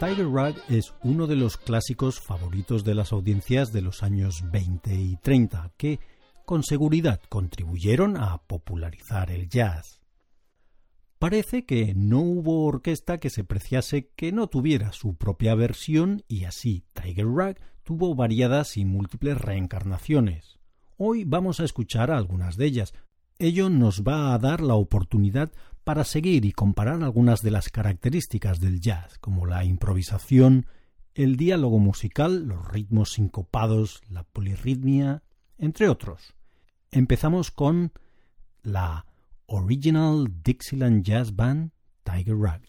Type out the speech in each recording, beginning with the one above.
Tiger Rag es uno de los clásicos favoritos de las audiencias de los años 20 y 30, que con seguridad contribuyeron a popularizar el jazz. Parece que no hubo orquesta que se preciase que no tuviera su propia versión y así Tiger Rag tuvo variadas y múltiples reencarnaciones. Hoy vamos a escuchar algunas de ellas. Ello nos va a dar la oportunidad para seguir y comparar algunas de las características del jazz, como la improvisación, el diálogo musical, los ritmos sincopados, la polirritmia, entre otros. Empezamos con la Original Dixieland Jazz Band Tiger Rag.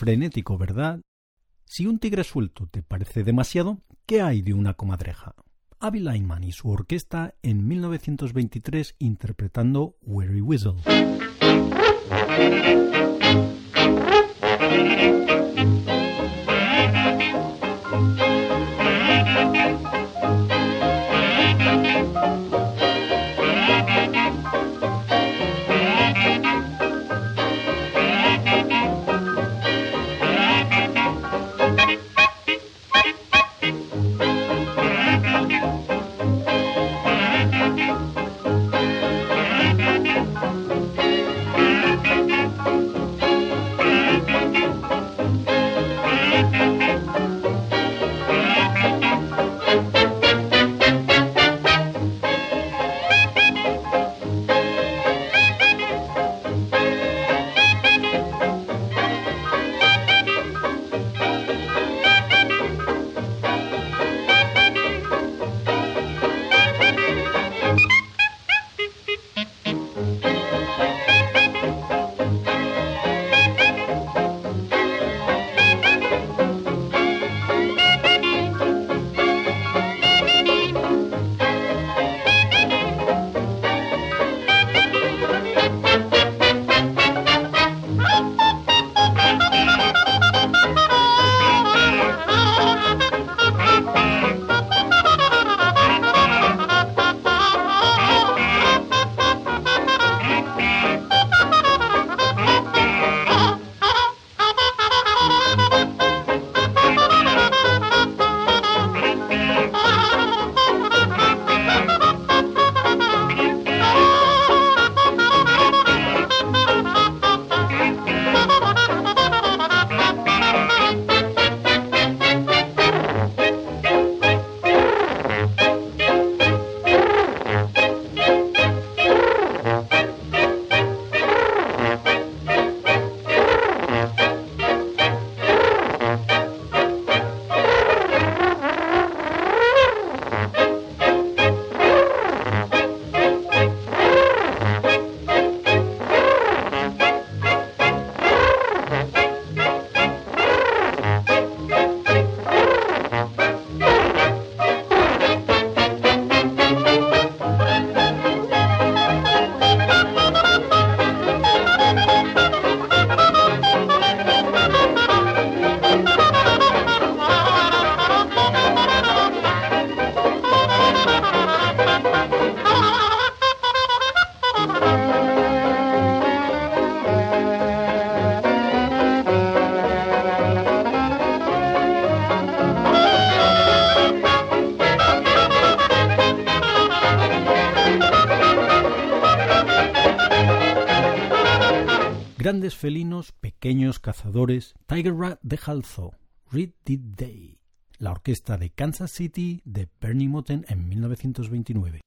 Frenético, ¿verdad? Si un tigre suelto te parece demasiado, ¿qué hay de una comadreja? Avi Lyman y su orquesta en 1923 interpretando Weary Whistle. Grandes felinos, pequeños cazadores, Tiger Rat de Halzo, Read the Day, la orquesta de Kansas City de Bernie Moten en 1929.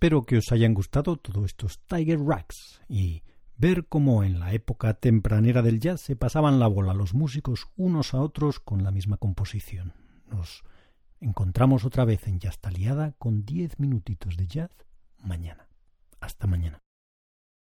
Espero que os hayan gustado todos estos Tiger Racks y ver cómo en la época tempranera del jazz se pasaban la bola los músicos unos a otros con la misma composición. Nos encontramos otra vez en Jazz Taliada con 10 minutitos de jazz mañana. Hasta mañana.